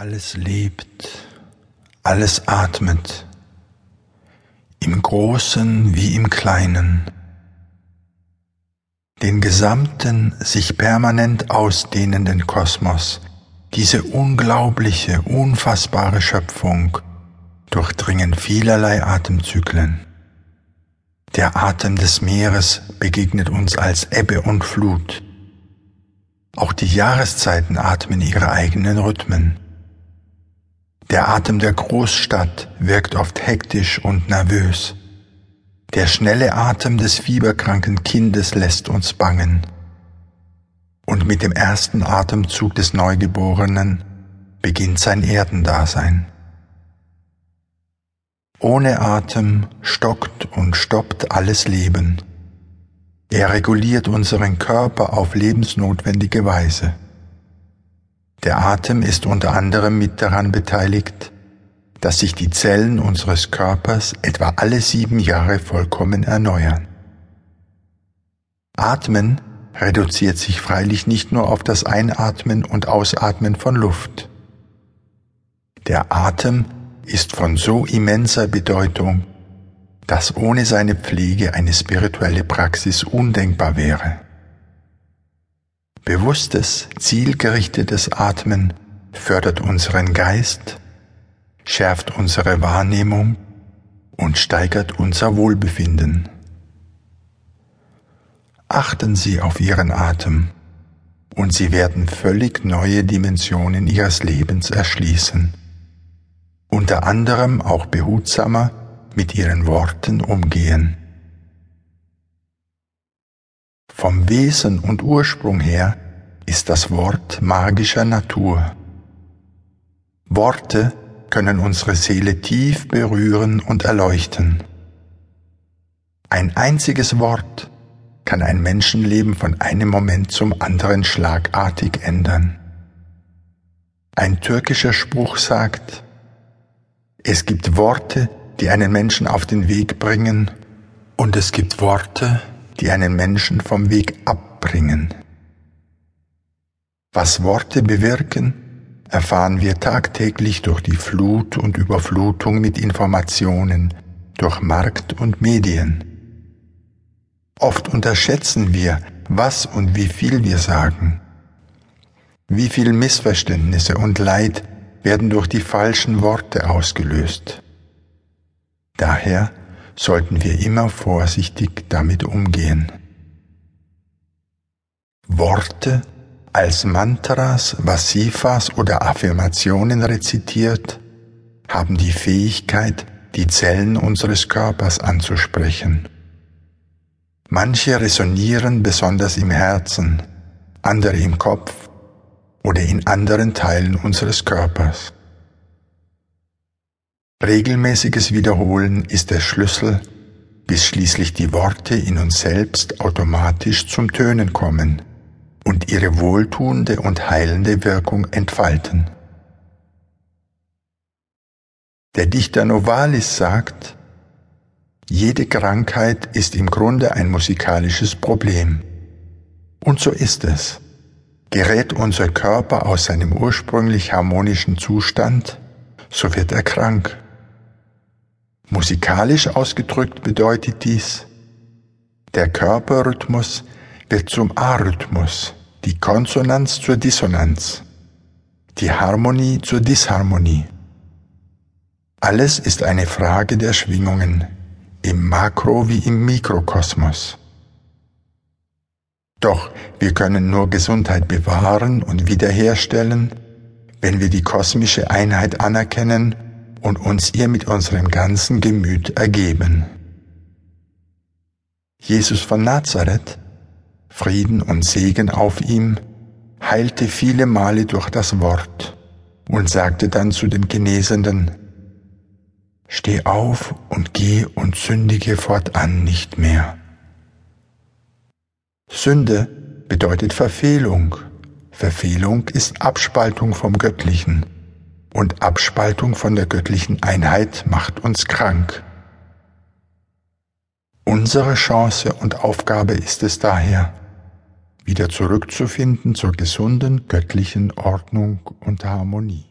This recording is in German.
Alles lebt, alles atmet, im Großen wie im Kleinen. Den gesamten, sich permanent ausdehnenden Kosmos, diese unglaubliche, unfassbare Schöpfung, durchdringen vielerlei Atemzyklen. Der Atem des Meeres begegnet uns als Ebbe und Flut. Auch die Jahreszeiten atmen ihre eigenen Rhythmen. Der Atem der Großstadt wirkt oft hektisch und nervös. Der schnelle Atem des fieberkranken Kindes lässt uns bangen. Und mit dem ersten Atemzug des Neugeborenen beginnt sein Erdendasein. Ohne Atem stockt und stoppt alles Leben. Er reguliert unseren Körper auf lebensnotwendige Weise. Der Atem ist unter anderem mit daran beteiligt, dass sich die Zellen unseres Körpers etwa alle sieben Jahre vollkommen erneuern. Atmen reduziert sich freilich nicht nur auf das Einatmen und Ausatmen von Luft. Der Atem ist von so immenser Bedeutung, dass ohne seine Pflege eine spirituelle Praxis undenkbar wäre. Bewusstes, zielgerichtetes Atmen fördert unseren Geist, schärft unsere Wahrnehmung und steigert unser Wohlbefinden. Achten Sie auf Ihren Atem und Sie werden völlig neue Dimensionen Ihres Lebens erschließen, unter anderem auch behutsamer mit Ihren Worten umgehen. Vom Wesen und Ursprung her ist das Wort magischer Natur. Worte können unsere Seele tief berühren und erleuchten. Ein einziges Wort kann ein Menschenleben von einem Moment zum anderen schlagartig ändern. Ein türkischer Spruch sagt, es gibt Worte, die einen Menschen auf den Weg bringen, und es gibt Worte, die einen Menschen vom Weg abbringen. Was Worte bewirken, erfahren wir tagtäglich durch die Flut und Überflutung mit Informationen, durch Markt und Medien. Oft unterschätzen wir, was und wie viel wir sagen. Wie viel Missverständnisse und Leid werden durch die falschen Worte ausgelöst. Daher sollten wir immer vorsichtig damit umgehen. Worte als Mantras, Vasifas oder Affirmationen rezitiert, haben die Fähigkeit, die Zellen unseres Körpers anzusprechen. Manche resonieren besonders im Herzen, andere im Kopf oder in anderen Teilen unseres Körpers. Regelmäßiges Wiederholen ist der Schlüssel, bis schließlich die Worte in uns selbst automatisch zum Tönen kommen und ihre wohltuende und heilende Wirkung entfalten. Der Dichter Novalis sagt, jede Krankheit ist im Grunde ein musikalisches Problem. Und so ist es. Gerät unser Körper aus seinem ursprünglich harmonischen Zustand, so wird er krank. Musikalisch ausgedrückt bedeutet dies, der Körperrhythmus wird zum Arrhythmus, die Konsonanz zur Dissonanz, die Harmonie zur Disharmonie. Alles ist eine Frage der Schwingungen, im Makro wie im Mikrokosmos. Doch wir können nur Gesundheit bewahren und wiederherstellen, wenn wir die kosmische Einheit anerkennen und uns ihr mit unserem ganzen Gemüt ergeben. Jesus von Nazareth, Frieden und Segen auf ihm, heilte viele Male durch das Wort und sagte dann zu dem Genesenden, Steh auf und geh und sündige fortan nicht mehr. Sünde bedeutet Verfehlung. Verfehlung ist Abspaltung vom Göttlichen und Abspaltung von der göttlichen Einheit macht uns krank. Unsere Chance und Aufgabe ist es daher, wieder zurückzufinden zur gesunden göttlichen Ordnung und Harmonie.